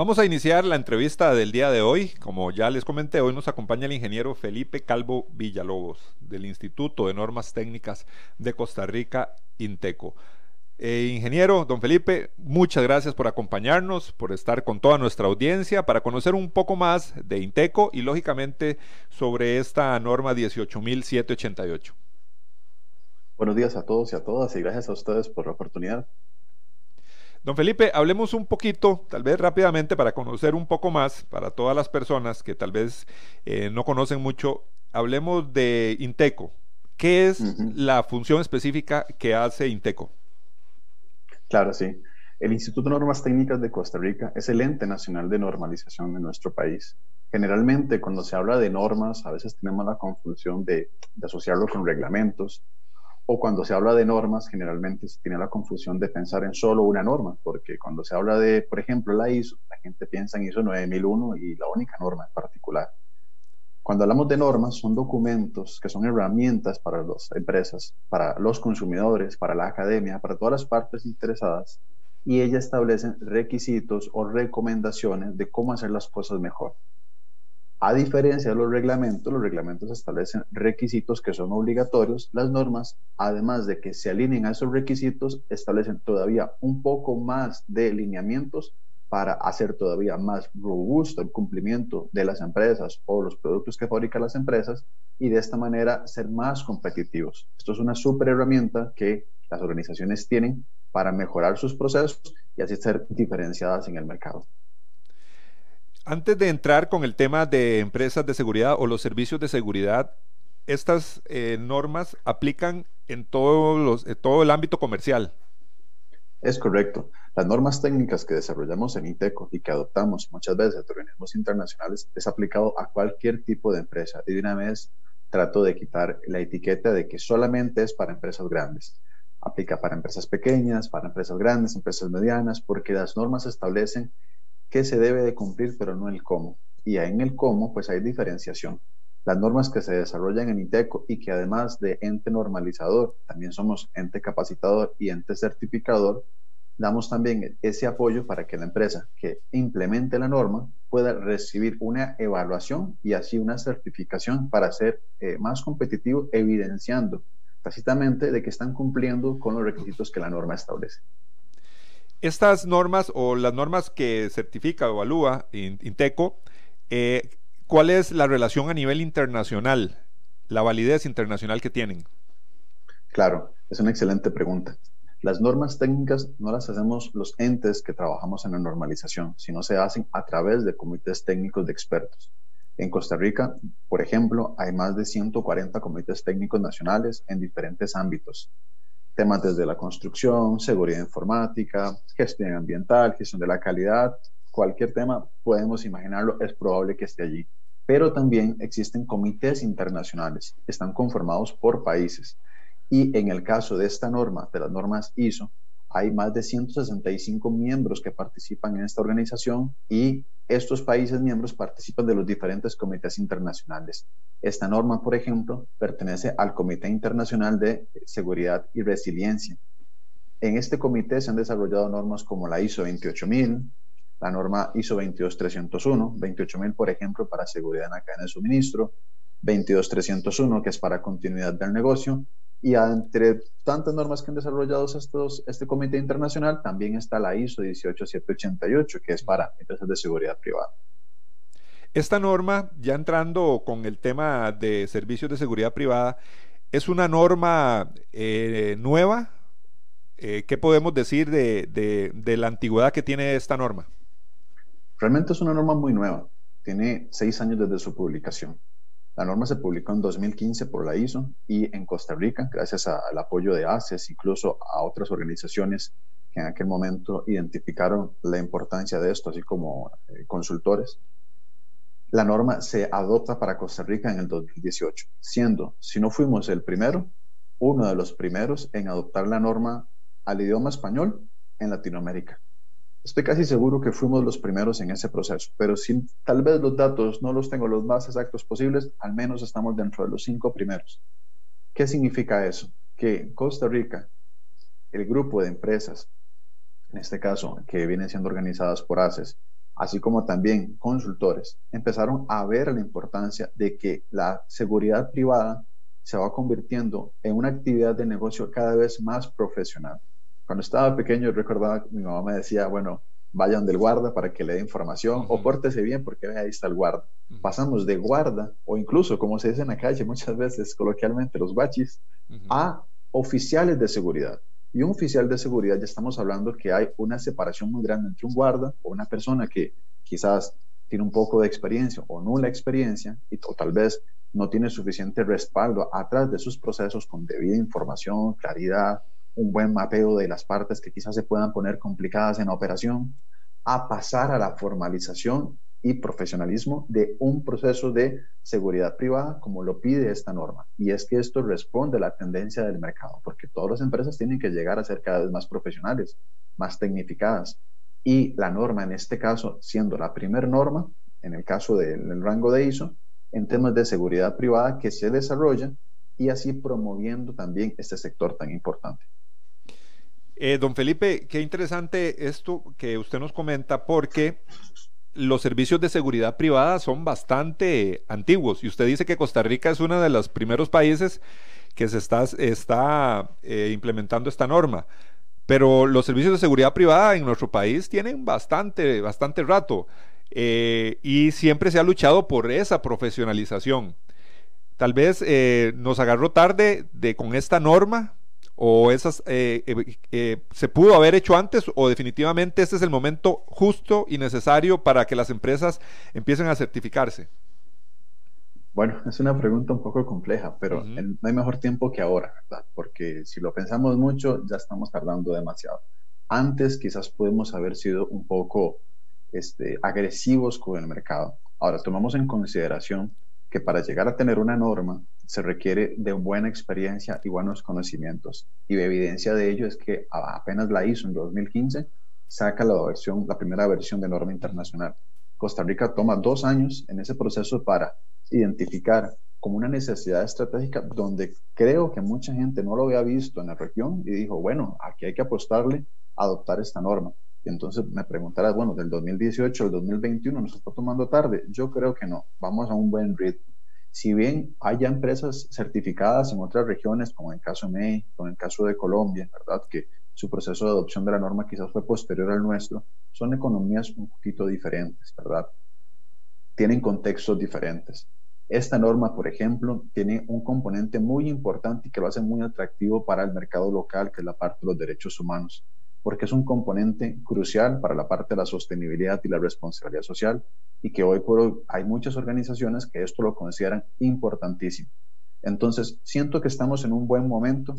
Vamos a iniciar la entrevista del día de hoy. Como ya les comenté, hoy nos acompaña el ingeniero Felipe Calvo Villalobos del Instituto de Normas Técnicas de Costa Rica, INTECO. Eh, ingeniero, don Felipe, muchas gracias por acompañarnos, por estar con toda nuestra audiencia, para conocer un poco más de INTECO y lógicamente sobre esta norma 18788. Buenos días a todos y a todas y gracias a ustedes por la oportunidad. Don Felipe, hablemos un poquito, tal vez rápidamente, para conocer un poco más, para todas las personas que tal vez eh, no conocen mucho, hablemos de Inteco. ¿Qué es la función específica que hace Inteco? Claro, sí. El Instituto de Normas Técnicas de Costa Rica es el ente nacional de normalización de nuestro país. Generalmente, cuando se habla de normas, a veces tenemos la confusión de asociarlo con reglamentos, o cuando se habla de normas, generalmente se tiene la confusión de pensar en solo una norma, porque cuando se habla de, por ejemplo, la ISO, la gente piensa en ISO 9001 y la única norma en particular. Cuando hablamos de normas, son documentos que son herramientas para las empresas, para los consumidores, para la academia, para todas las partes interesadas, y ellas establecen requisitos o recomendaciones de cómo hacer las cosas mejor. A diferencia de los reglamentos, los reglamentos establecen requisitos que son obligatorios. Las normas, además de que se alineen a esos requisitos, establecen todavía un poco más de lineamientos para hacer todavía más robusto el cumplimiento de las empresas o los productos que fabrican las empresas y de esta manera ser más competitivos. Esto es una súper herramienta que las organizaciones tienen para mejorar sus procesos y así ser diferenciadas en el mercado. Antes de entrar con el tema de empresas de seguridad o los servicios de seguridad, estas eh, normas aplican en, todo el ámbito comercial. Es correcto. Las normas técnicas que desarrollamos en INTECO y que adoptamos muchas veces de organismos internacionales es aplicado a cualquier tipo de empresa. Y de una vez trato de quitar la etiqueta de que solamente es para empresas grandes. Aplica para empresas pequeñas, para empresas grandes, empresas medianas, porque las normas establecen qué se debe de cumplir, pero no el cómo. Y en el cómo, pues hay diferenciación. Las normas que se desarrollan en ITECO y que además de ente normalizador, también somos ente capacitador y ente certificador, damos también ese apoyo para que la empresa que implemente la norma pueda recibir una evaluación y así una certificación para ser eh, más competitivo, evidenciando tácitamente de que están cumpliendo con los requisitos que la norma establece. Estas normas o las normas que certifica o evalúa Inteco, eh, ¿cuál es la relación a nivel internacional, la validez internacional que tienen? Claro, es una excelente pregunta. Las normas técnicas no las hacemos los entes que trabajamos en la normalización, sino se hacen a través de comités técnicos de expertos. En Costa Rica, por ejemplo, hay más de 140 comités técnicos nacionales en diferentes ámbitos, temas desde la construcción, seguridad informática, gestión ambiental, gestión de la calidad, cualquier tema podemos imaginarlo, es probable que esté allí. Pero también existen comités internacionales, están conformados por países. Y en el caso de esta norma, de las normas ISO, hay más de 165 miembros que participan en esta organización y estos países miembros participan de los diferentes comités internacionales. Esta norma, por ejemplo, pertenece al Comité Internacional de Seguridad y Resiliencia. En este comité se han desarrollado normas como la ISO 28000, la norma ISO 22301, 28000 por ejemplo para seguridad en la cadena de suministro, 22301 que es para continuidad del negocio y entre tantas normas que han desarrollado estos, este comité internacional, también está la ISO 18788, que es para empresas de seguridad privada. Esta norma, ya entrando con el tema de servicios de seguridad privada, ¿es una norma eh, nueva? Eh, ¿Qué podemos decir de, de, de la antigüedad que tiene esta norma? Realmente es una norma muy nueva. Tiene seis años desde su publicación. La norma se publicó en 2015 por la ISO y en Costa Rica, gracias al apoyo de ACES, incluso a otras organizaciones que en aquel momento identificaron la importancia de esto, así como eh, consultores. La norma se adopta para Costa Rica en el 2018, siendo, si no fuimos el primero, uno de los primeros en adoptar la norma al idioma español en Latinoamérica. Estoy casi seguro que fuimos los primeros en ese proceso, pero si tal vez los datos no los tengo los más exactos posibles, al menos estamos dentro de los cinco primeros. ¿Qué significa eso? Que Costa Rica, el grupo de empresas, en este caso, que vienen siendo organizadas por ACES, así como también consultores, empezaron a ver la importancia de que la seguridad privada se va convirtiendo en una actividad de negocio cada vez más profesional. Cuando estaba pequeño recordaba que mi mamá me decía, bueno, vayan del guarda para que le dé información o pórtese bien porque ahí está el guarda. Pasamos de guarda o incluso, como se dice en la calle muchas veces coloquialmente, los guachis, a oficiales de seguridad. Y un oficial de seguridad ya estamos hablando que hay una separación muy grande entre un guarda o una persona que quizás tiene un poco de experiencia o nula experiencia y, o tal vez no tiene suficiente respaldo atrás de sus procesos con debida información, claridad, un buen mapeo de las partes que quizás se puedan poner complicadas en la operación, a pasar a la formalización y profesionalismo de un proceso de seguridad privada como lo pide esta norma. Y es que esto responde a la tendencia del mercado, porque todas las empresas tienen que llegar a ser cada vez más profesionales, más tecnificadas. Y la norma, en este caso, siendo la primera norma, en el caso del rango de ISO, en temas de seguridad privada que se desarrolla y así promoviendo también este sector tan importante. Eh, don Felipe, qué interesante esto que usted nos comenta porque los servicios de seguridad privada son bastante antiguos y usted dice que Costa Rica es uno de los primeros países que se está, eh, implementando esta norma. Pero los servicios de seguridad privada en nuestro país tienen bastante, bastante rato eh, y siempre se ha luchado por esa profesionalización. Tal vez nos agarró tarde de, con esta norma, o esas eh, eh, eh, se pudo haber hecho antes o definitivamente este es el momento justo y necesario para que las empresas empiecen a certificarse? Bueno, es una pregunta un poco compleja, pero no hay mejor tiempo que ahora, ¿verdad? Porque si lo pensamos mucho, ya estamos tardando demasiado. Antes quizás podemos haber sido un poco este, agresivos con el mercado. Ahora, tomamos en consideración que para llegar a tener una norma se requiere de buena experiencia y buenos conocimientos. Y la evidencia de ello es que apenas la hizo en 2015, saca la, versión, la primera versión de norma internacional. Costa Rica toma dos años en ese proceso para identificar como una necesidad estratégica donde creo que mucha gente no lo había visto en la región y dijo, bueno, aquí hay que apostarle a adoptar esta norma. Y entonces me preguntarás, bueno, del 2018 al 2021 nos está tomando tarde. Yo creo que no, vamos a un buen ritmo. Si bien hay empresas certificadas en otras regiones, como en el caso de México, en el caso de Colombia, ¿verdad? Que su proceso de adopción de la norma quizás fue posterior al nuestro, son economías un poquito diferentes, ¿verdad? Tienen contextos diferentes. Esta norma, por ejemplo, tiene un componente muy importante y que lo hace muy atractivo para el mercado local, que es la parte de los derechos humanos porque es un componente crucial para la parte de la sostenibilidad y la responsabilidad social y que hoy por hoy hay muchas organizaciones que esto lo consideran importantísimo. Entonces, siento que estamos en un buen momento.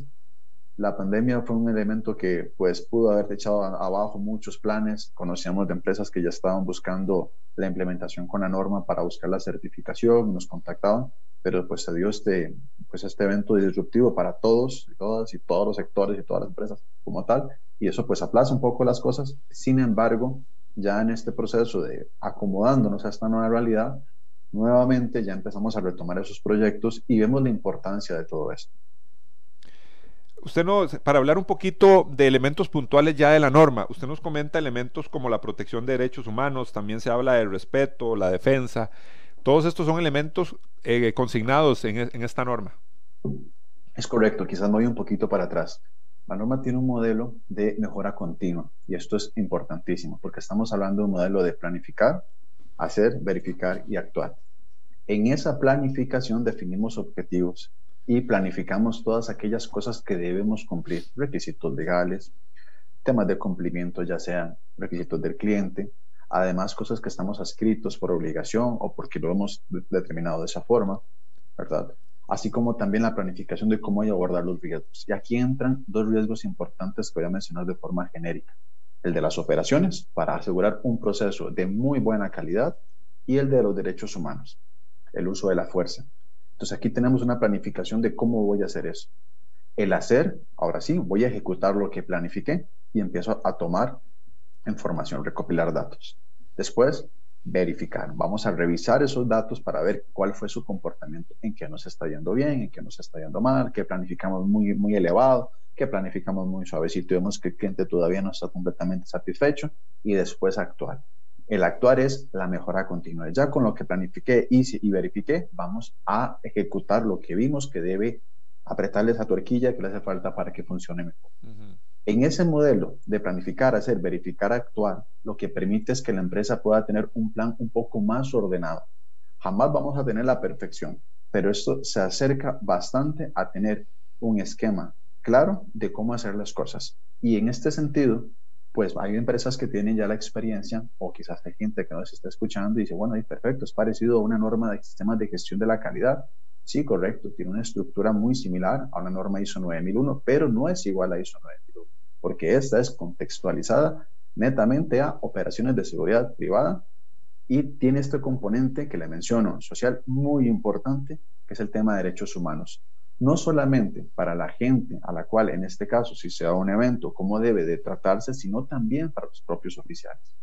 La pandemia fue un elemento que pues pudo haber echado abajo muchos planes. Conocíamos de empresas que ya estaban buscando la implementación con la norma para buscar la certificación, nos contactaban, pero pues se dio este, pues este evento disruptivo para todos y todas y todos los sectores y todas las empresas como tal y eso pues aplaza un poco las cosas. Sin embargo, ya en este proceso de acomodándonos a esta nueva realidad, nuevamente ya empezamos a retomar esos proyectos y vemos la importancia de todo esto. Usted nos, para hablar un poquito de elementos puntuales ya de la norma, usted nos comenta elementos como la protección de derechos humanos, también se habla del respeto, la defensa, todos estos son elementos eh, consignados en, en, esta norma. Es correcto, quizás me voy un poquito para atrás. La norma tiene un modelo de mejora continua y esto es importantísimo porque estamos hablando de un modelo de planificar, hacer, verificar y actuar. En esa planificación definimos objetivos y planificamos todas aquellas cosas que debemos cumplir, requisitos legales, temas de cumplimiento, ya sean requisitos del cliente, además cosas que estamos adscritos por obligación o porque lo hemos determinado de esa forma, ¿verdad? Así como también la planificación de cómo abordar los riesgos. Y aquí entran dos riesgos importantes que voy a mencionar de forma genérica. El de las operaciones, para asegurar un proceso de muy buena calidad, y el de los derechos humanos, el uso de la fuerza. Entonces aquí tenemos una planificación de cómo voy a hacer eso. El hacer, ahora sí, voy a ejecutar lo que planifiqué y empiezo a tomar información, recopilar datos. Después, verificar. Vamos a revisar esos datos para ver cuál fue su comportamiento, en qué nos está yendo bien, en qué nos está yendo mal, qué planificamos muy, muy elevado, qué planificamos muy suavecito y vemos que el cliente todavía no está completamente satisfecho y después actuar. El actuar es la mejora continua. Ya con lo que planifiqué, hice y verifiqué, vamos a ejecutar lo que vimos que debe apretarle esa tuerquilla que le hace falta para que funcione mejor. En ese modelo de planificar, hacer, verificar, actuar, lo que permite es que la empresa pueda tener un plan un poco más ordenado. Jamás vamos a tener la perfección, pero esto se acerca bastante a tener un esquema claro de cómo hacer las cosas. Y en este sentido, pues hay empresas que tienen ya la experiencia, o quizás hay gente que nos está escuchando y dice, bueno, perfecto, es parecido a una norma de sistemas de gestión de la calidad. Sí, correcto, tiene una estructura muy similar a la norma ISO 9001, pero no es igual a ISO 9001 porque esta es contextualizada netamente a operaciones de seguridad privada y tiene este componente que le menciono, social, muy importante, que es el tema de derechos humanos. No solamente para la gente a la cual, en este caso, si se da un evento, cómo debe de tratarse, sino también para los propios oficiales.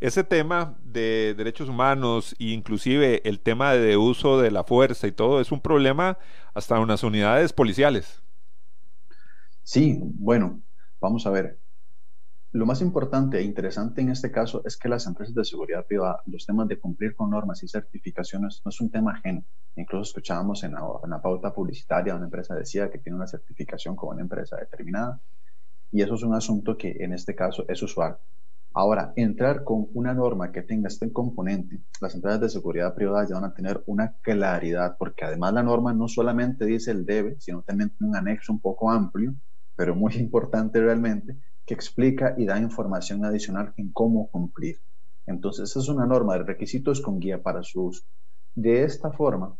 Ese tema de derechos humanos e inclusive el tema de uso de la fuerza y todo es un problema hasta en las unidades policiales. Sí, bueno, vamos a ver. Lo más importante e interesante en este caso es que las empresas de seguridad privada, los temas de cumplir con normas y certificaciones no es un tema ajeno. Incluso escuchábamos en la, pauta publicitaria, una empresa decía que tiene una certificación como una empresa determinada. Y eso es un asunto que en este caso es usual. Ahora, entrar con una norma que tenga este componente, las empresas de seguridad privada ya van a tener una claridad, porque además la norma no solamente dice el debe, sino también un anexo un poco amplio pero muy importante realmente, que explica y da información adicional en cómo cumplir. Entonces, es una norma de requisitos con guía para su uso. De esta forma,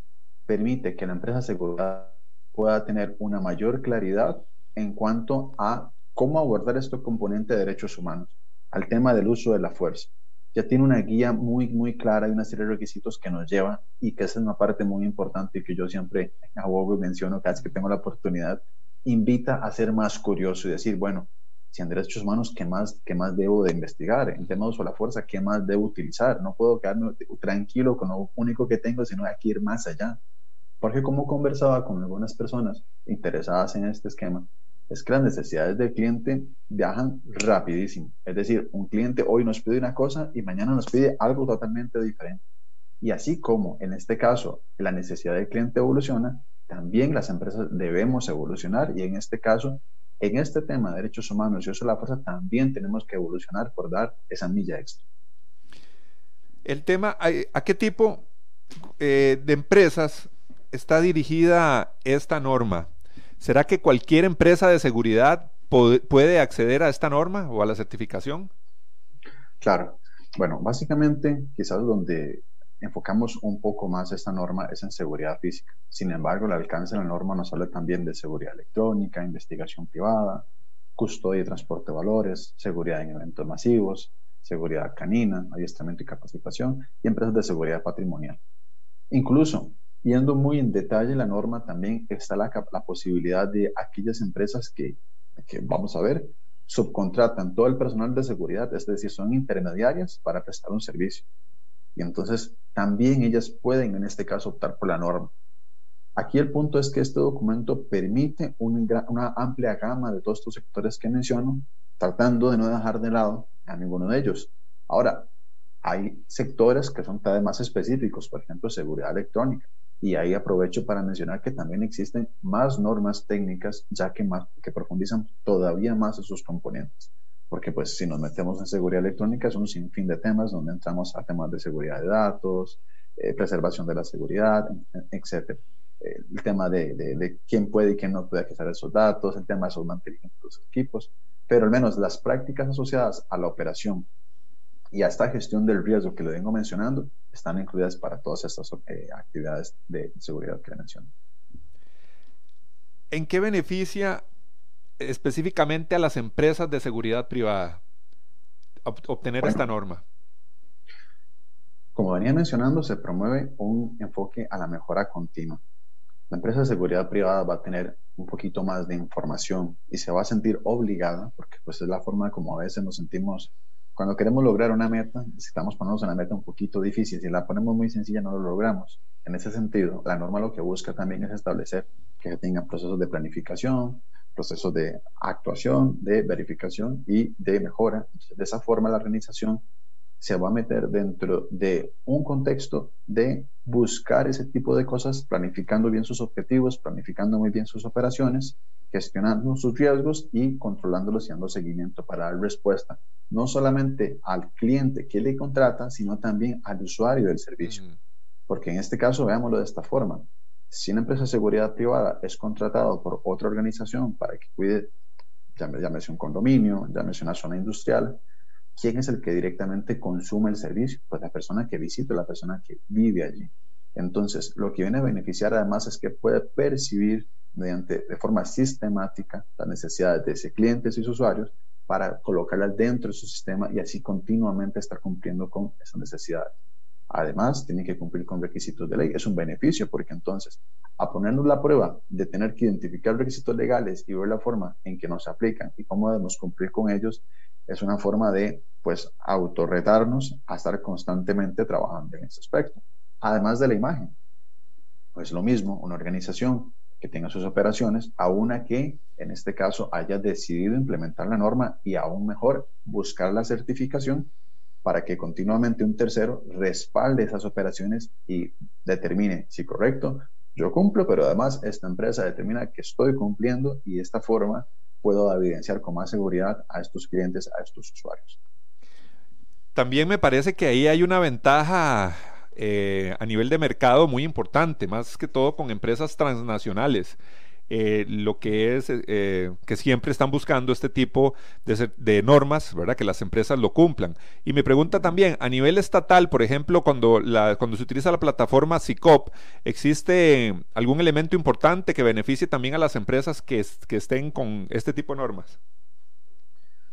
permite que la empresa asegurada pueda tener una mayor claridad en cuanto a cómo abordar este componente de derechos humanos, al tema del uso de la fuerza. Ya tiene una guía muy, muy clara y una serie de requisitos que nos lleva y que esa es una parte muy importante que yo siempre abogo y menciono cada vez que tengo la oportunidad invita a ser más curioso y decir, bueno, si en derechos humanos, ¿qué más, qué más debo de investigar? En temas de uso de la fuerza, ¿qué más debo utilizar? No puedo quedarme tranquilo con lo único que tengo, sino hay que ir más allá. Porque como conversaba con algunas personas interesadas en este esquema, es que las necesidades del cliente viajan rapidísimo. Es decir, un cliente hoy nos pide una cosa y mañana nos pide algo totalmente diferente. Y así como en este caso la necesidad del cliente evoluciona, también las empresas debemos evolucionar y en este caso, en este tema de derechos humanos y uso de la fuerza, también tenemos que evolucionar por dar esa milla extra. El tema, ¿a qué tipo eh, de empresas está dirigida esta norma? ¿Será que cualquier empresa de seguridad puede acceder a esta norma o a la certificación? Claro. Bueno, básicamente quizás donde enfocamos un poco más esta norma es en seguridad física. Sin embargo, el alcance de la norma nos habla también de seguridad electrónica, investigación privada, custodia y transporte de valores, seguridad en eventos masivos, seguridad canina, adiestramiento y capacitación y empresas de seguridad patrimonial. Incluso, yendo muy en detalle la norma, también está la, posibilidad de aquellas empresas que, que, vamos a ver, subcontratan todo el personal de seguridad, es decir, son intermediarias para prestar un servicio. Y entonces también ellas pueden en este caso optar por la norma. Aquí el punto es que este documento permite una, amplia gama de todos estos sectores que menciono, tratando de no dejar de lado a ninguno de ellos. Ahora, hay sectores que son cada más específicos, por ejemplo, seguridad electrónica. Y ahí aprovecho para mencionar que también existen más normas técnicas, ya que, más, que profundizan todavía más esos componentes porque pues si nos metemos en seguridad electrónica es un sinfín de temas donde entramos a temas de seguridad de datos, eh, preservación de la seguridad, etc. El tema de, de, quién puede y quién no puede acceder a esos datos, el tema de esos mantenimientos de los equipos, pero al menos las prácticas asociadas a la operación y esta gestión del riesgo que le vengo mencionando están incluidas para todas estas eh, actividades de seguridad que le menciono. ¿En qué beneficia específicamente a las empresas de seguridad privada obtener esta norma? Como venía mencionando, se promueve un enfoque a la mejora continua. La empresa de seguridad privada va a tener un poquito más de información y se va a sentir obligada, porque pues es la forma como a veces nos sentimos cuando queremos lograr una meta, necesitamos ponernos en la meta un poquito difícil. Si la ponemos muy sencilla, no lo logramos. En ese sentido, la norma lo que busca también es establecer que tengan procesos de planificación, procesos de actuación, de verificación y de mejora. de esa forma, la organización se va a meter dentro de un contexto de buscar ese tipo de cosas, planificando bien sus objetivos, planificando muy bien sus operaciones, gestionando sus riesgos y controlándolos y dando seguimiento para dar respuesta, no solamente al cliente que le contrata, sino también al usuario del servicio. Mm. Porque en este caso, veámoslo de esta forma. Si una empresa de seguridad privada es contratado por otra organización para que cuide, llámese un condominio, llámese una zona industrial, ¿quién es el que directamente consume el servicio? Pues la persona que visita, la persona que vive allí. Entonces, lo que viene a beneficiar además es que puede percibir mediante, de forma sistemática las necesidades de ese clientes y sus usuarios para colocarlas dentro de su sistema y así continuamente estar cumpliendo con esas necesidades. Además, tiene que cumplir con requisitos de ley. Es un beneficio porque entonces, a ponernos la prueba de tener que identificar requisitos legales y ver la forma en que nos aplican y cómo debemos cumplir con ellos, es una forma de, pues, autorretarnos a estar constantemente trabajando en ese aspecto. Además de la imagen. Pues lo mismo, una organización que tenga sus operaciones a una que, en este caso, haya decidido implementar la norma y aún mejor, buscar la certificación para que continuamente un tercero respalde esas operaciones y determine si correcto, yo cumplo, pero además esta empresa determina que estoy cumpliendo y de esta forma puedo evidenciar con más seguridad a estos clientes, a estos usuarios. También me parece que ahí hay una ventaja eh, a nivel de mercado muy importante, más que todo con empresas transnacionales. Eh, lo que es eh, que siempre están buscando este tipo de, normas, ¿verdad? Que las empresas lo cumplan. Y me pregunta también, a nivel estatal, por ejemplo, cuando, la, cuando se utiliza la plataforma SICOP, ¿existe algún elemento importante que beneficie también a las empresas que, que estén con este tipo de normas?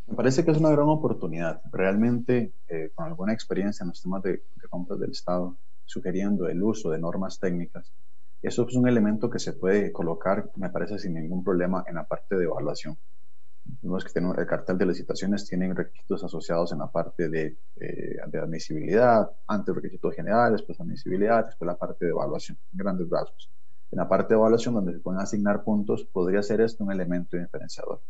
Me parece que es una gran oportunidad. Realmente, eh, con alguna experiencia en los temas de, de compras del Estado, sugiriendo el uso de normas técnicas, eso es un elemento que se puede colocar, me parece, sin ningún problema en la parte de evaluación. Vemos que tenemos, el cartel de licitaciones tienen requisitos asociados en la parte de, eh, de admisibilidad, antes requisitos generales, pues admisibilidad, después la parte de evaluación, grandes rasgos. En la parte de evaluación, donde se pueden asignar puntos, podría ser esto un elemento diferenciador.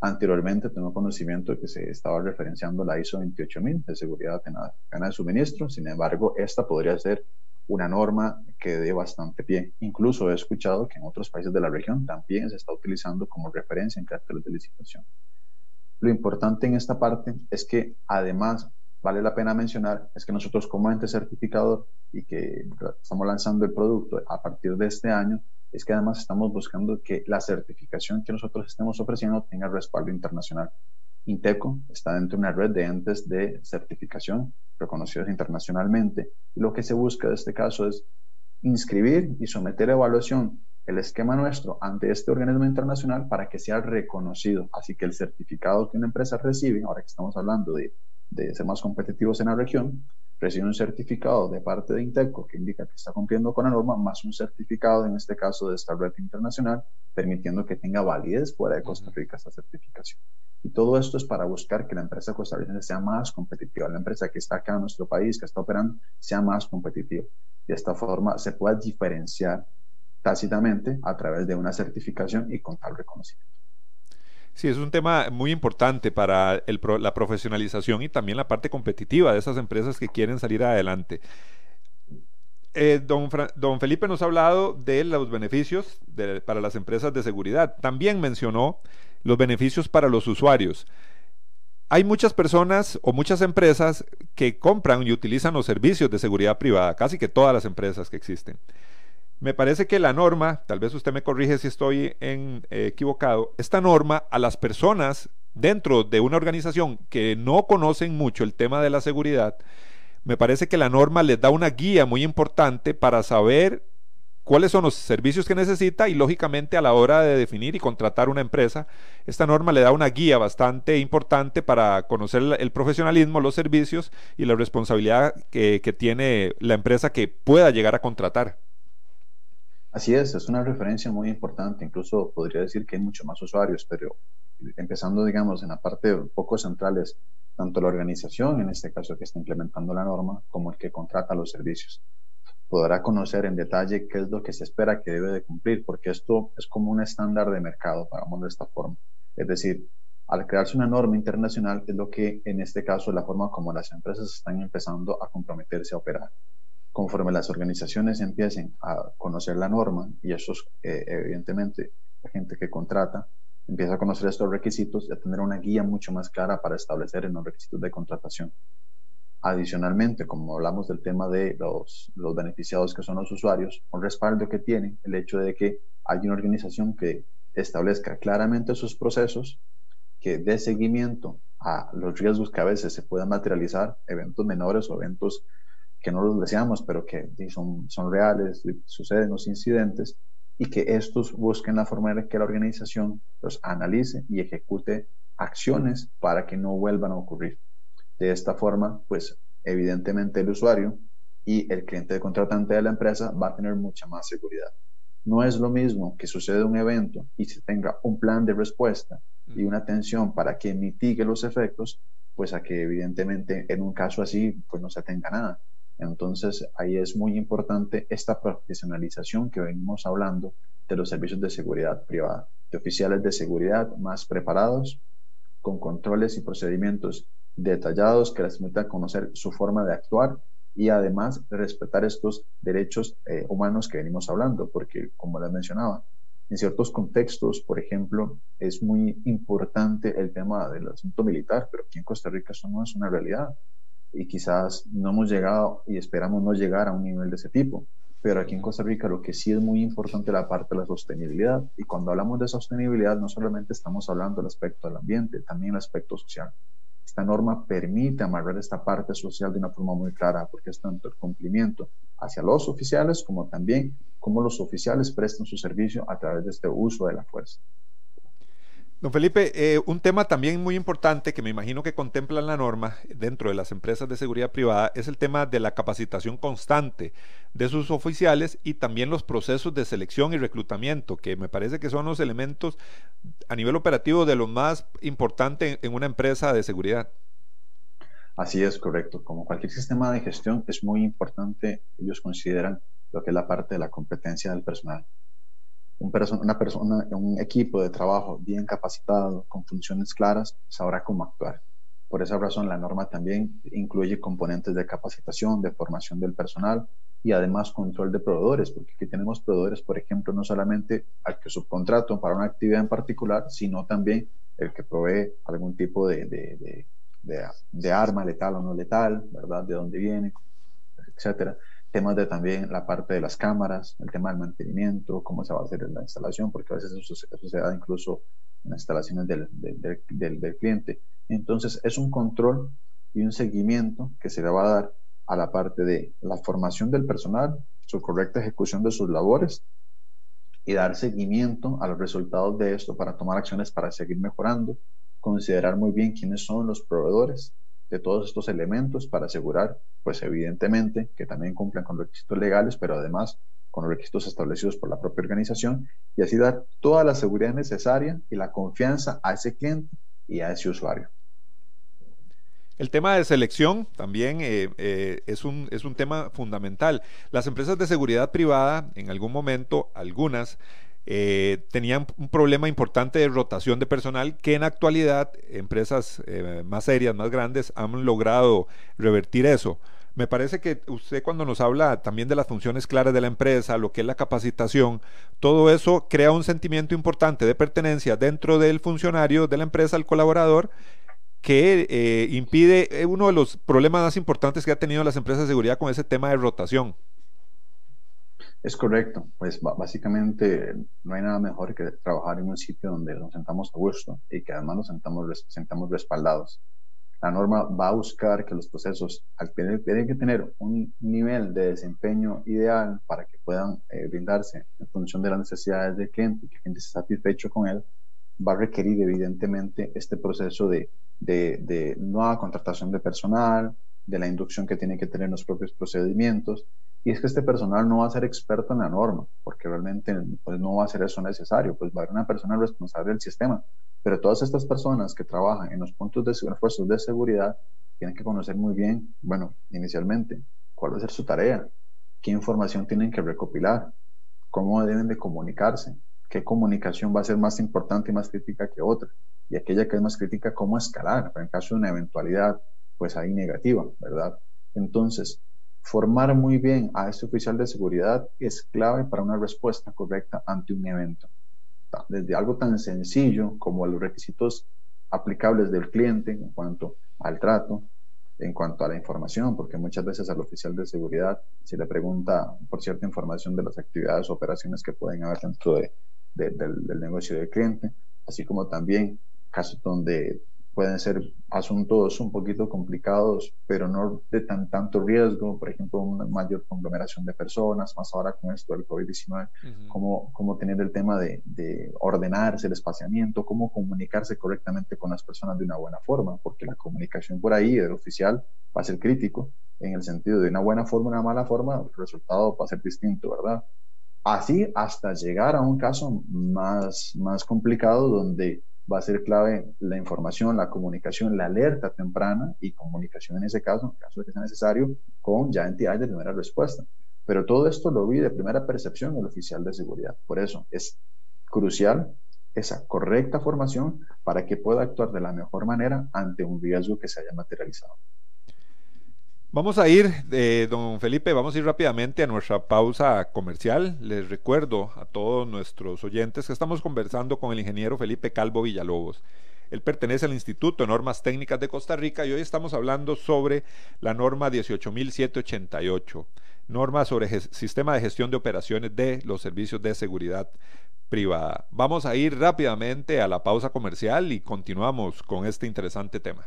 Anteriormente tengo conocimiento que se estaba referenciando la ISO 28000 de seguridad en la cadena de suministro, sin embargo, esta podría ser una norma que dé bastante pie. Incluso he escuchado que en otros países de la región también se está utilizando como referencia en carteles de licitación. Lo importante en esta parte es que además vale la pena mencionar es que nosotros como ente certificador y que estamos lanzando el producto a partir de este año, es que además estamos buscando que la certificación que nosotros estemos ofreciendo tenga respaldo internacional. Inteco está dentro de una red de entes de certificación reconocidos internacionalmente. Y lo que se busca en este caso es inscribir y someter a evaluación el esquema nuestro ante este organismo internacional para que sea reconocido. Así que el certificado que una empresa recibe, ahora que estamos hablando de, de ser más competitivos en la región, recibe un certificado de parte de Inteco que indica que está cumpliendo con la norma, más un certificado, en este caso de esta red internacional, permitiendo que tenga validez fuera de Costa Rica esta certificación. Y todo esto es para buscar que la empresa costarricense sea más competitiva, la empresa que está acá en nuestro país, que está operando, sea más competitiva. De esta forma se pueda diferenciar tácitamente a través de una certificación y con tal reconocimiento. Sí, es un tema muy importante para la profesionalización y también la parte competitiva de esas empresas que quieren salir adelante. Eh, don, don, Felipe nos ha hablado de los beneficios para las empresas de seguridad. También mencionó los beneficios para los usuarios. Hay muchas personas o muchas empresas que compran y utilizan los servicios de seguridad privada, casi que todas las empresas que existen. Me parece que la norma, tal vez usted me corrige si estoy eh, equivocado, esta norma a las personas dentro de una organización que no conocen mucho el tema de la seguridad, me parece que la norma les da una guía muy importante para saber cuáles son los servicios que necesita y lógicamente a la hora de definir y contratar una empresa, esta norma le da una guía bastante importante para conocer el profesionalismo, los servicios y la responsabilidad que, tiene la empresa que pueda llegar a contratar. Así es, es una referencia muy importante, incluso podría decir que hay mucho más usuarios, pero empezando, digamos, en la parte un poco central es tanto la organización, en este caso que está implementando la norma, como el que contrata los servicios. Podrá conocer en detalle qué es lo que se espera que debe de cumplir, porque esto es como un estándar de mercado, pagamos de esta forma. Es decir, al crearse una norma internacional es lo que en este caso es la forma como las empresas están empezando a comprometerse a operar. Conforme las organizaciones empiecen a conocer la norma y eso es eh, evidentemente la gente que contrata empieza a conocer estos requisitos y a tener una guía mucho más clara para establecer en los requisitos de contratación. Adicionalmente, como hablamos del tema de los, beneficiados que son los usuarios, un respaldo que tiene el hecho de que hay una organización que establezca claramente sus procesos, que dé seguimiento a los riesgos que a veces se puedan materializar, eventos menores o eventos que no los deseamos, pero que son, son reales, suceden los incidentes, y que estos busquen la forma de que la organización los analice y ejecute acciones para que no vuelvan a ocurrir. De esta forma, pues evidentemente el usuario y el cliente contratante de la empresa va a tener mucha más seguridad. No es lo mismo que suceda un evento y se tenga un plan de respuesta y una atención para que mitigue los efectos, pues a que evidentemente en un caso así pues no se tenga nada. Entonces, ahí es muy importante esta profesionalización que venimos hablando de los servicios de seguridad privada, de oficiales de seguridad más preparados, con controles y procedimientos detallados que les permitan conocer su forma de actuar y además respetar estos derechos eh, humanos que venimos hablando, porque como les mencionaba, en ciertos contextos, por ejemplo, es muy importante el tema del asunto militar, pero aquí en Costa Rica eso no es una realidad y quizás no hemos llegado y esperamos no llegar a un nivel de ese tipo. Pero aquí en Costa Rica lo que sí es muy importante la parte de la sostenibilidad. Y cuando hablamos de sostenibilidad no solamente estamos hablando del aspecto del ambiente, también el aspecto social. Esta norma permite amarrar esta parte social de una forma muy clara porque es tanto el cumplimiento hacia los oficiales como también cómo los oficiales prestan su servicio a través de este uso de la fuerza. Don Felipe, eh, un tema también muy importante que me imagino que contempla la norma dentro de las empresas de seguridad privada es el tema de la capacitación constante de sus oficiales y también los procesos de selección y reclutamiento, que me parece que son los elementos a nivel operativo de lo más importante en una empresa de seguridad. Así es, correcto. Como cualquier sistema de gestión, es muy importante, ellos consideran lo que es la parte de la competencia del personal un una persona, un equipo de trabajo bien capacitado, con funciones claras, sabrá cómo actuar. Por esa razón, la norma también incluye componentes de capacitación, de formación del personal y además control de proveedores, porque aquí tenemos proveedores, por ejemplo, no solamente al que subcontrato para una actividad en particular, sino también el que provee algún tipo de, de, de, de arma letal o no letal, ¿verdad? De dónde viene, etcétera temas de también la parte de las cámaras, el tema del mantenimiento, cómo se va a hacer la instalación, porque a veces eso, se da incluso en las instalaciones del, del, del, cliente. Entonces, es un control y un seguimiento que se le va a dar a la parte de la formación del personal, su correcta ejecución de sus labores y dar seguimiento a los resultados de esto para tomar acciones para seguir mejorando, considerar muy bien quiénes son los proveedores, de todos estos elementos para asegurar, pues evidentemente, que también cumplan con los requisitos legales, pero además con los requisitos establecidos por la propia organización y así dar toda la seguridad necesaria y la confianza a ese cliente y a ese usuario. El tema de selección también eh, eh, es, un, es un tema fundamental. Las empresas de seguridad privada, en algún momento, algunas, eh, tenían un problema importante de rotación de personal que en actualidad empresas eh, más serias, más grandes, han logrado revertir eso. Me parece que usted cuando nos habla también de las funciones claras de la empresa, lo que es la capacitación, todo eso crea un sentimiento importante de pertenencia dentro del funcionario de la empresa, el colaborador, que eh, impide uno de los problemas más importantes que ha tenido las empresas de seguridad con ese tema de rotación. Es correcto, pues básicamente no hay nada mejor que trabajar en un sitio donde nos sentamos a gusto y que además nos sentamos, sentamos respaldados. La norma va a buscar que los procesos tienen que tener un nivel de desempeño ideal para que puedan eh, brindarse en función de las necesidades del cliente y que el cliente esté satisfecho con él, va a requerir evidentemente este proceso de, de, de nueva contratación de personal, de la inducción que tiene que tener los propios procedimientos. Y es que este personal no va a ser experto en la norma, porque realmente pues, no va a ser eso necesario, pues va a haber una persona responsable del sistema. Pero todas estas personas que trabajan en los puntos de esfuerzos de seguridad tienen que conocer muy bien, bueno, inicialmente, cuál va a ser su tarea, qué información tienen que recopilar, cómo deben de comunicarse, qué comunicación va a ser más importante y más crítica que otra, y aquella que es más crítica, cómo escalar, en caso de una eventualidad, pues ahí negativa, ¿verdad? Entonces, formar muy bien a este oficial de seguridad es clave para una respuesta correcta ante un evento. Desde algo tan sencillo como los requisitos aplicables del cliente en cuanto al trato, en cuanto a la información, porque muchas veces al oficial de seguridad se le pregunta por cierta información de las actividades o operaciones que pueden haber dentro de, del, del, negocio del cliente, así como también casos donde pueden ser asuntos un poquito complicados, pero no de tan tanto riesgo, por ejemplo, una mayor conglomeración de personas, más ahora con esto del COVID-19, cómo, cómo, tener el tema de, de, ordenarse el espaciamiento, cómo comunicarse correctamente con las personas de una buena forma, porque la comunicación por ahí del oficial va a ser crítico, en el sentido de una buena forma, una mala forma, el resultado va a ser distinto, ¿verdad? Así hasta llegar a un caso más, más complicado donde va a ser clave la información, la comunicación, la alerta temprana y comunicación en ese caso, en caso de que sea necesario, con ya entidades de primera respuesta. Pero todo esto lo vi de primera percepción el oficial de seguridad. Por eso es crucial esa correcta formación para que pueda actuar de la mejor manera ante un riesgo que se haya materializado. Vamos a ir, eh, don Felipe, vamos a ir rápidamente a nuestra pausa comercial. Les recuerdo a todos nuestros oyentes que estamos conversando con el ingeniero Felipe Calvo Villalobos. Él pertenece al Instituto de Normas Técnicas de Costa Rica y hoy estamos hablando sobre la norma 18788, norma sobre sistema de gestión de operaciones de los servicios de seguridad privada. Vamos a ir rápidamente a la pausa comercial y continuamos con este interesante tema.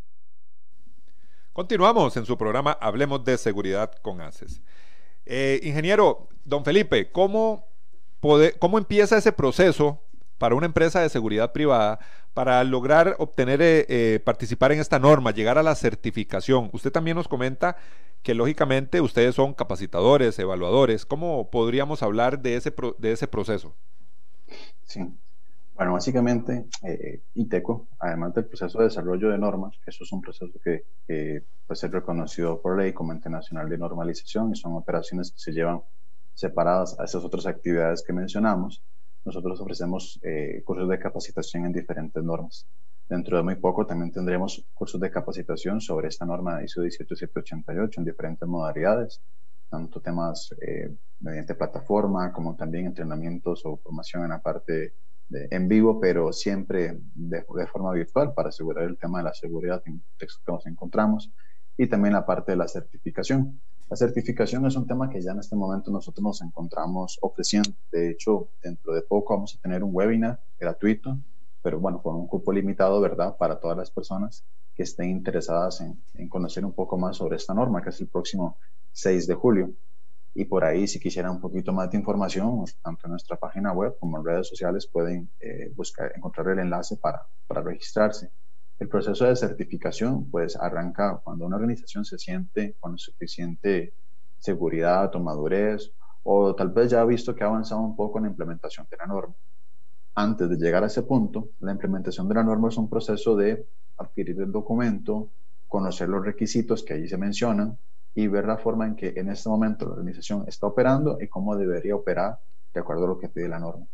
Continuamos en su programa Hablemos de Seguridad con ACES. Eh, ingeniero, don Felipe, ¿cómo, ¿cómo empieza ese proceso para una empresa de seguridad privada para lograr obtener, eh, eh, participar en esta norma, llegar a la certificación? Usted también nos comenta que lógicamente ustedes son capacitadores, evaluadores. ¿Cómo podríamos hablar de ese, de ese proceso? Sí, bueno, básicamente, eh, ITECO, además del proceso de desarrollo de normas, que eso es un proceso que, puede ser reconocido por ley como ente nacional de normalización y son operaciones que se llevan separadas a esas otras actividades que mencionamos, nosotros ofrecemos eh, cursos de capacitación en diferentes normas. Dentro de muy poco también tendremos cursos de capacitación sobre esta norma ISO 17788 en diferentes modalidades, tanto temas eh, mediante plataforma como también entrenamientos o formación en la parte en vivo, pero siempre de, forma virtual para asegurar el tema de la seguridad en el contexto que nos encontramos y también la parte de la certificación. La certificación es un tema que ya en este momento nosotros nos encontramos ofreciendo. De hecho, dentro de poco vamos a tener un webinar gratuito, pero bueno, con un cupo limitado, ¿verdad? Para todas las personas que estén interesadas en, en conocer un poco más sobre esta norma, que es el próximo 6 de julio. Y por ahí, si quisieran un poquito más de información, tanto en nuestra página web como en redes sociales, pueden eh, buscar, encontrar el enlace para, para registrarse. El proceso de certificación, pues, arranca cuando una organización se siente con suficiente seguridad o madurez, o tal vez ya ha visto que ha avanzado un poco en la implementación de la norma. Antes de llegar a ese punto, la implementación de la norma es un proceso de adquirir el documento, conocer los requisitos que allí se mencionan, y ver la forma en que en este momento la organización está operando y cómo debería operar de acuerdo a lo que pide la norma.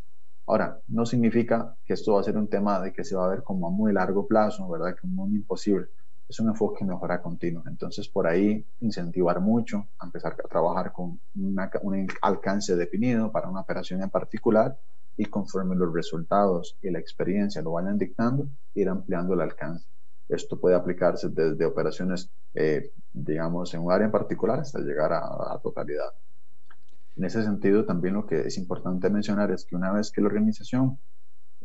Ahora, no significa que esto va a ser un tema de que se va a ver como a muy largo plazo, ¿verdad? Que muy imposible. Es un enfoque de mejora continua. Entonces, por ahí, incentivar mucho, a empezar a trabajar con un alcance definido para una operación en particular y conforme los resultados y la experiencia lo vayan dictando, ir ampliando el alcance. Esto puede aplicarse desde operaciones, eh, digamos, en un área en particular hasta llegar a, a totalidad. En ese sentido, también lo que es importante mencionar es que una vez que la organización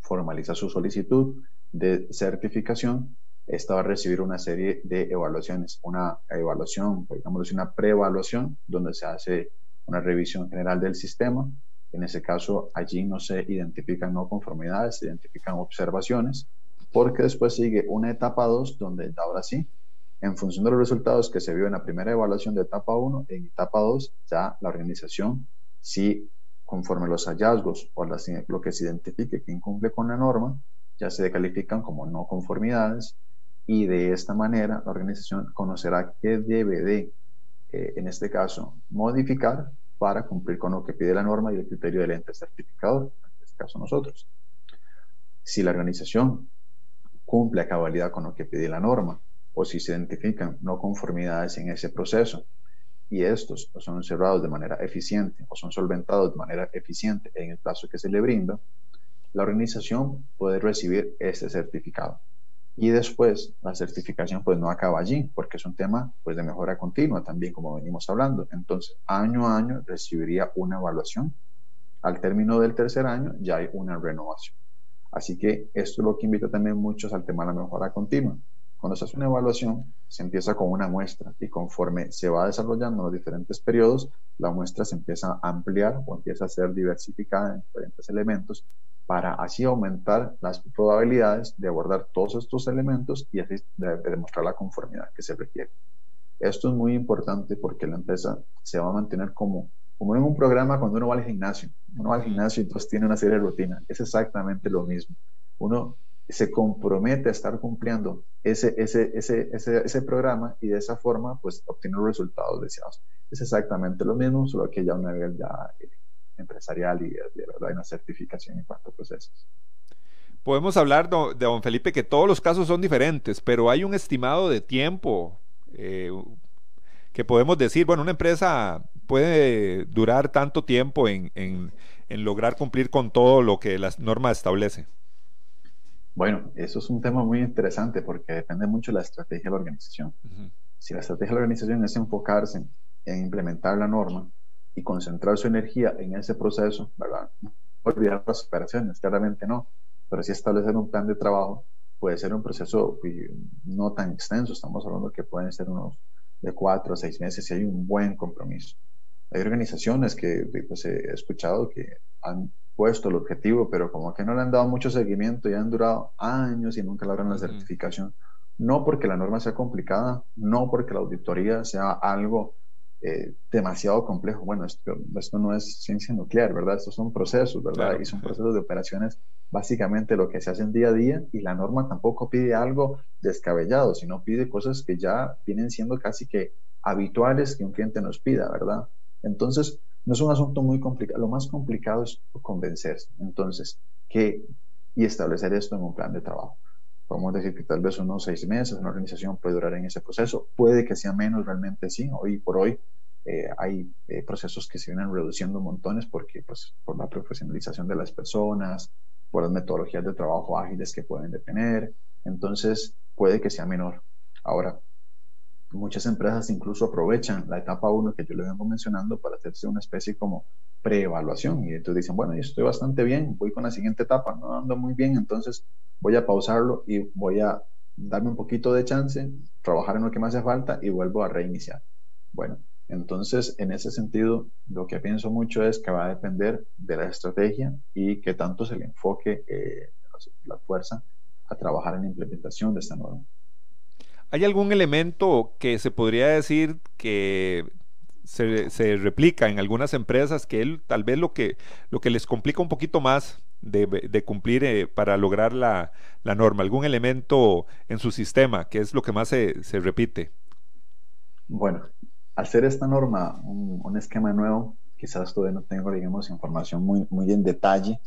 formaliza su solicitud de certificación, esta va a recibir una serie de evaluaciones, una evaluación, digamos una preevaluación, donde se hace una revisión general del sistema. En ese caso, allí no se identifican no conformidades, se identifican observaciones, porque después sigue una etapa 2, donde ahora sí en función de los resultados que se vio en la primera evaluación de etapa 1, en etapa 2 ya la organización, si conforme los hallazgos o lo que se identifique que incumple con la norma, ya se califican como no conformidades y de esta manera la organización conocerá qué debe de, eh, en este caso, modificar para cumplir con lo que pide la norma y el criterio del ente certificador, en este caso nosotros. Si la organización cumple a cabalidad con lo que pide la norma o si se identifican no conformidades en ese proceso y estos son observados de manera eficiente o son solventados de manera eficiente en el plazo que se le brinda, la organización puede recibir este certificado. Y después la certificación pues no acaba allí, porque es un tema pues de mejora continua también como venimos hablando. Entonces, año a año recibiría una evaluación. Al término del tercer año ya hay una renovación. Así que esto es lo que invita también muchos al tema de la mejora continua. Cuando se hace una evaluación, se empieza con una muestra y conforme se va desarrollando los diferentes periodos, la muestra se empieza a ampliar o empieza a ser diversificada en diferentes elementos para así aumentar las probabilidades de abordar todos estos elementos y así demostrar la conformidad que se requiere. Esto es muy importante porque la empresa se va a mantener como, como en un programa cuando uno va al gimnasio. Uno va al gimnasio y entonces tiene una serie de rutinas. Es exactamente lo mismo. Uno se compromete a estar cumpliendo ese, ese, ese, ese, ese programa y de esa forma pues obtiene los resultados deseados. Es exactamente lo mismo, solo que ya a un nivel ya eh, empresarial y de, verdad una certificación en cuanto a procesos. Podemos hablar de don Felipe que todos los casos son diferentes, pero hay un estimado de tiempo eh, que podemos decir, bueno, una empresa puede durar tanto tiempo en, en, en lograr cumplir con todo lo que las normas establece. Bueno, eso es un tema muy interesante porque depende mucho de la estrategia de la organización. Si la estrategia de la organización es enfocarse en implementar la norma y concentrar su energía en ese proceso, ¿verdad? No olvidar las operaciones, claramente no, pero si establecer un plan de trabajo puede ser un proceso no tan extenso, estamos hablando que pueden ser unos de cuatro a seis meses si hay un buen compromiso. Hay organizaciones que pues, he escuchado que han puesto el objetivo, pero como que no le han dado mucho seguimiento y han durado años y nunca logran la certificación. No porque la norma sea complicada, no porque la auditoría sea algo eh, demasiado complejo. Bueno, esto, esto, no es ciencia nuclear, ¿verdad? Estos son procesos, ¿verdad? Y son procesos de operaciones, básicamente lo que se hacen día a día y la norma tampoco pide algo descabellado, sino pide cosas que ya vienen siendo casi que habituales que un cliente nos pida, ¿verdad? Entonces, no es un asunto muy complicado. Lo más complicado es convencerse. Entonces, que y establecer esto en un plan de trabajo. Podemos decir que tal vez unos seis meses una organización puede durar en ese proceso. Puede que sea menos, realmente sí. Hoy por hoy eh, hay eh, procesos que se vienen reduciendo montones porque, pues, por la profesionalización de las personas, por las metodologías de trabajo ágiles que pueden tener. Entonces, puede que sea menor. Ahora, muchas empresas incluso aprovechan la etapa 1 que yo le vengo mencionando para hacerse una especie como preevaluación y entonces dicen, bueno, yo estoy bastante bien, voy con la siguiente etapa, no ando muy bien, entonces voy a pausarlo y voy a darme un poquito de chance, trabajar en lo que me hace falta y vuelvo a reiniciar. Bueno, entonces en ese sentido lo que pienso mucho es que va a depender de la estrategia y que tanto se le enfoque eh, la fuerza a trabajar en la implementación de esta norma. ¿Hay algún elemento que se podría decir que se, replica en algunas empresas que él, tal vez lo que, lo que les complica un poquito más de, cumplir eh, para lograr la, norma? ¿Algún elemento en su sistema que es lo que más se, repite? Bueno, hacer esta norma un, esquema nuevo, quizás todavía no tengo, digamos, información muy, muy en detalle,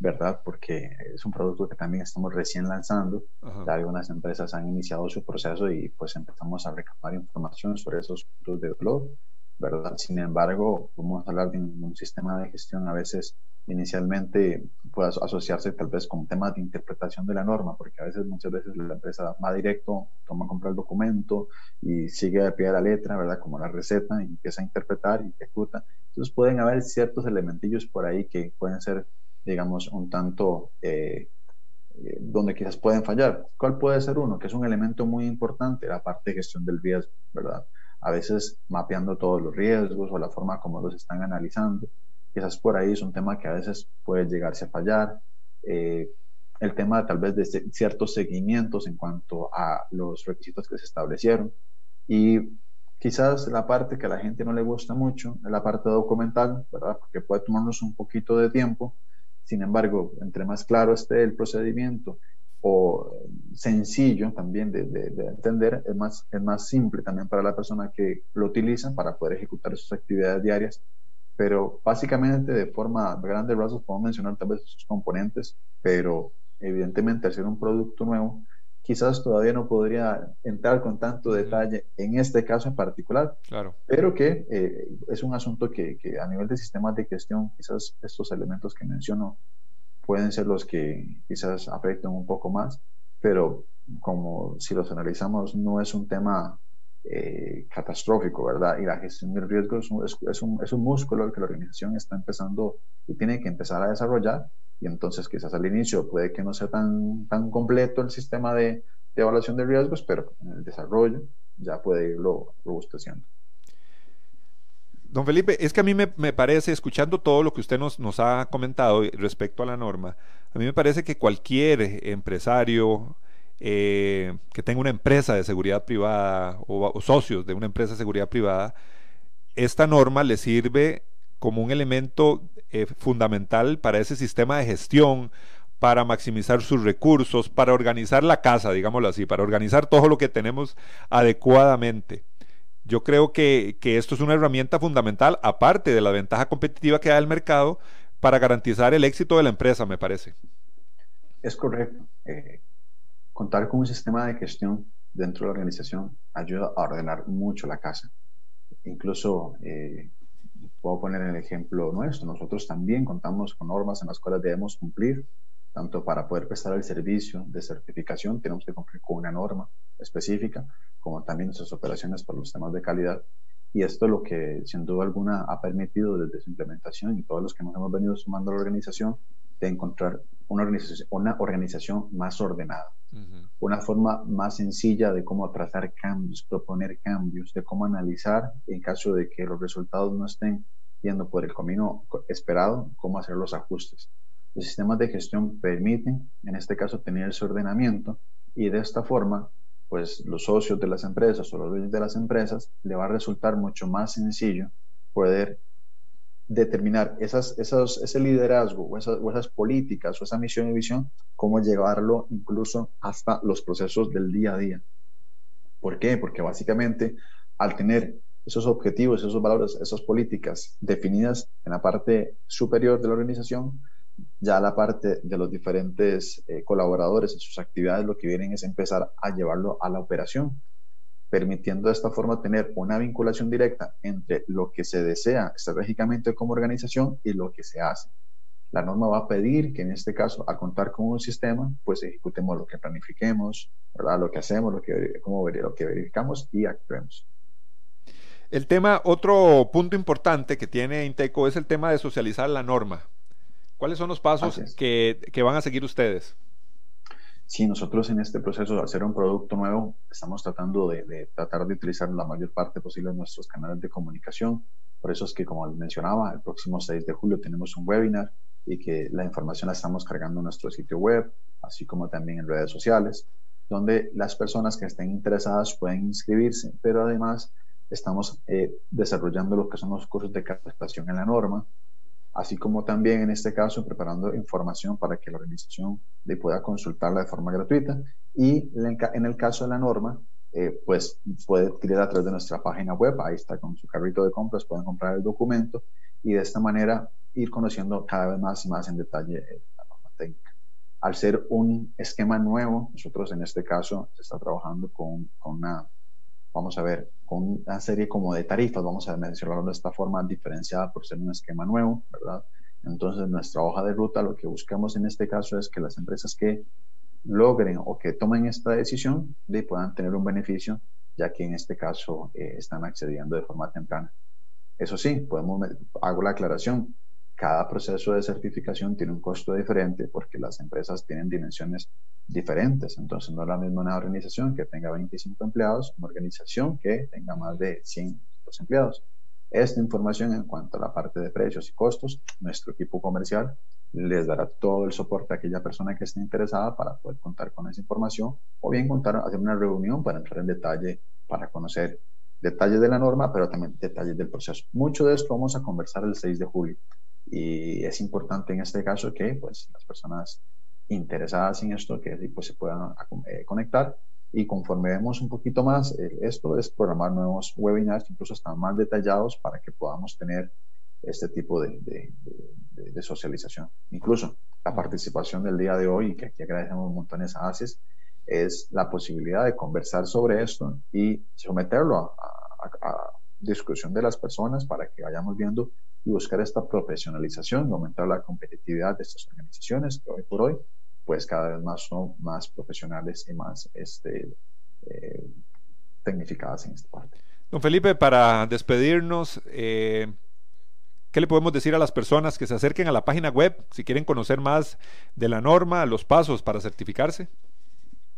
¿verdad? Porque es un producto que también estamos recién lanzando. Ya algunas empresas han iniciado su proceso y pues empezamos a recabar información sobre esos puntos de dolor, ¿verdad? Sin embargo, vamos a hablar de un sistema de gestión a veces inicialmente puede asociarse tal vez con temas de interpretación de la norma, porque a veces, muchas veces la empresa va directo, toma, compra el documento y sigue a pie de la letra, ¿verdad? Como la receta y empieza a interpretar y ejecuta. Entonces pueden haber ciertos elementillos por ahí que pueden ser digamos, un tanto eh, eh, donde quizás pueden fallar. ¿Cuál puede ser uno? Que es un elemento muy importante, la parte de gestión del riesgo, ¿verdad? A veces mapeando todos los riesgos o la forma como los están analizando. Quizás por ahí es un tema que a veces puede llegarse a fallar. Eh, el tema tal vez de ciertos seguimientos en cuanto a los requisitos que se establecieron. Y quizás la parte que a la gente no le gusta mucho es la parte documental, ¿verdad? Porque puede tomarnos un poquito de tiempo sin embargo, entre más claro esté el procedimiento o sencillo también de, entender, es más, es más simple también para la persona que lo utiliza para poder ejecutar sus actividades diarias. Pero básicamente de forma grande rasgos podemos mencionar tal vez sus componentes, pero evidentemente al ser un producto nuevo, quizás todavía no podría entrar con tanto detalle en este caso en particular, claro. pero que eh, es un asunto que, que, a nivel de sistemas de gestión, quizás estos elementos que menciono pueden ser los que quizás afecten un poco más, pero como si los analizamos no es un tema eh, catastrófico, ¿verdad? Y la gestión del riesgo es un, es, un, es un músculo que la organización está empezando y tiene que empezar a desarrollar y entonces quizás al inicio puede que no sea tan, tan completo el sistema de, de evaluación de riesgos, pero en el desarrollo ya puede irlo robusteciendo. Don Felipe, es que a mí me, parece, escuchando todo lo que usted nos, nos, ha comentado respecto a la norma, a mí me parece que cualquier empresario eh, que tenga una empresa de seguridad privada o, socios de una empresa de seguridad privada, esta norma le sirve como un elemento eh, fundamental para ese sistema de gestión, para maximizar sus recursos, para organizar la casa, digámoslo así, para organizar todo lo que tenemos adecuadamente. Yo creo que, esto es una herramienta fundamental, aparte de la ventaja competitiva que da el mercado, para garantizar el éxito de la empresa, me parece. Es correcto. Eh, contar con un sistema de gestión dentro de la organización ayuda a ordenar mucho la casa. Incluso eh, Puedo poner el ejemplo nuestro. Nosotros también contamos con normas en las cuales debemos cumplir, tanto para poder prestar el servicio de certificación, tenemos que cumplir con una norma específica, como también nuestras operaciones por los temas de calidad. Y esto es lo que, sin duda alguna, ha permitido desde su implementación y todos los que nos hemos venido sumando a la organización, de encontrar una organización, una organización más ordenada, una forma más sencilla de cómo trazar cambios, proponer cambios, de cómo analizar en caso de que los resultados no estén yendo por el camino esperado, cómo hacer los ajustes. Los sistemas de gestión permiten, en este caso, tener ese ordenamiento y de esta forma, pues los socios de las empresas o los dueños de las empresas le va a resultar mucho más sencillo poder determinar esas, esos, ese liderazgo o esas, esas, políticas o esa misión y visión, cómo llevarlo incluso hasta los procesos del día a día. ¿Por qué? Porque básicamente al tener esos objetivos, esos valores, esas políticas definidas en la parte superior de la organización, ya la parte de los diferentes eh, colaboradores en sus actividades lo que vienen es empezar a llevarlo a la operación permitiendo de esta forma tener una vinculación directa entre lo que se desea estratégicamente como organización y lo que se hace. La norma va a pedir que en este caso, al contar con un sistema, pues ejecutemos lo que planifiquemos, ¿verdad? lo que hacemos, lo que, cómo, lo que verificamos y actuemos. El tema, otro punto importante que tiene Inteco es el tema de socializar la norma. ¿Cuáles son los pasos que, que van a seguir ustedes? Sí, nosotros en este proceso de hacer un producto nuevo estamos tratando de, tratar de utilizar la mayor parte posible de nuestros canales de comunicación. Por eso es que, como mencionaba, el próximo 6 de julio tenemos un webinar y que la información la estamos cargando en nuestro sitio web, así como también en redes sociales, donde las personas que estén interesadas pueden inscribirse, pero además estamos eh, desarrollando lo que son los cursos de capacitación en la norma, así como también en este caso preparando información para que la organización pueda consultarla de forma gratuita y en el caso de la norma, eh, pues puede adquirir a través de nuestra página web, ahí está con su carrito de compras, pueden comprar el documento y de esta manera ir conociendo cada vez más y más en detalle la norma. al ser un esquema nuevo, nosotros en este caso se está trabajando con, con una, vamos a ver, con una serie como de tarifas, vamos a mencionarlo de esta forma diferenciada por ser un esquema nuevo, ¿verdad? Entonces, nuestra hoja de ruta, lo que buscamos en este caso es que las empresas que logren o que tomen esta decisión de puedan tener un beneficio, ya que en este caso eh, están accediendo de forma temprana. Eso sí, podemos, hago la aclaración, cada proceso de certificación tiene un costo diferente porque las empresas tienen dimensiones diferentes. Entonces, no es la misma una organización que tenga 25 empleados, una organización que tenga más de 100 empleados. Esta información en cuanto a la parte de precios y costos, nuestro equipo comercial les dará todo el soporte a aquella persona que esté interesada para poder contar con esa información o bien contar, hacer una reunión para entrar en detalle, para conocer detalles de la norma, pero también detalles del proceso. Mucho de esto vamos a conversar el 6 de julio y es importante en este caso que pues, las personas interesadas en esto que pues, se puedan eh, conectar y conforme vemos un poquito más, eh, esto es programar nuevos webinars, incluso están más detallados para que podamos tener este tipo de, de, socialización. Incluso la participación del día de hoy, que aquí agradecemos montones a ACES, es la posibilidad de conversar sobre esto y someterlo a, discusión de las personas para que vayamos viendo y buscar esta profesionalización y aumentar la competitividad de estas organizaciones que hoy por hoy pues cada vez más son más profesionales y más este, eh, tecnificadas en esta parte. Don Felipe, para despedirnos, eh, ¿qué le podemos decir a las personas que se acerquen a la página web si quieren conocer más de la norma, los pasos para certificarse?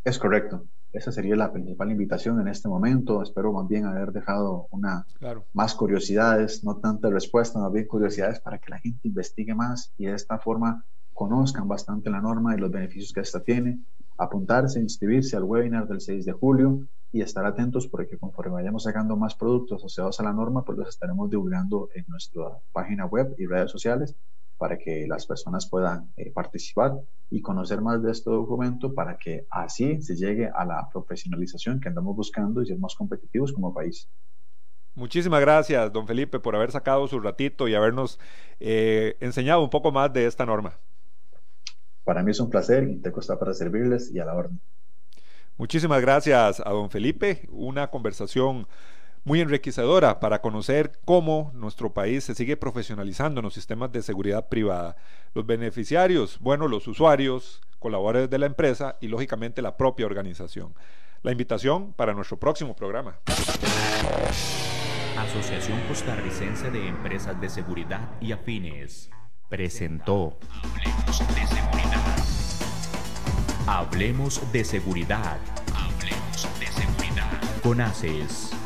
Es correcto. Esa sería la principal invitación en este momento. Espero más bien haber dejado una más curiosidades, no tanta respuesta, más bien curiosidades para que la gente investigue más y de esta forma conozcan bastante la norma y los beneficios que esta tiene, apuntarse, inscribirse al webinar del 6 de julio y estar atentos porque conforme vayamos sacando más productos asociados a la norma, pues los estaremos divulgando en nuestra página web y redes sociales para que las personas puedan eh, participar y conocer más de este documento para que así se llegue a la profesionalización que andamos buscando y ser más competitivos como país. Muchísimas gracias, don Felipe, por haber sacado su ratito y habernos eh, enseñado un poco más de esta norma. Para mí es un placer y te está para servirles y a la orden. Muchísimas gracias a don Felipe, una conversación muy enriquecedora para conocer cómo nuestro país se sigue profesionalizando en los sistemas de seguridad privada. Los beneficiarios, bueno, los usuarios, colaboradores de la empresa y lógicamente la propia organización. La invitación para nuestro próximo programa. Asociación Costarricense de Empresas de Seguridad y Afines presentó Hablemos de seguridad. Hablemos de seguridad. Hablemos de seguridad. Con ACES.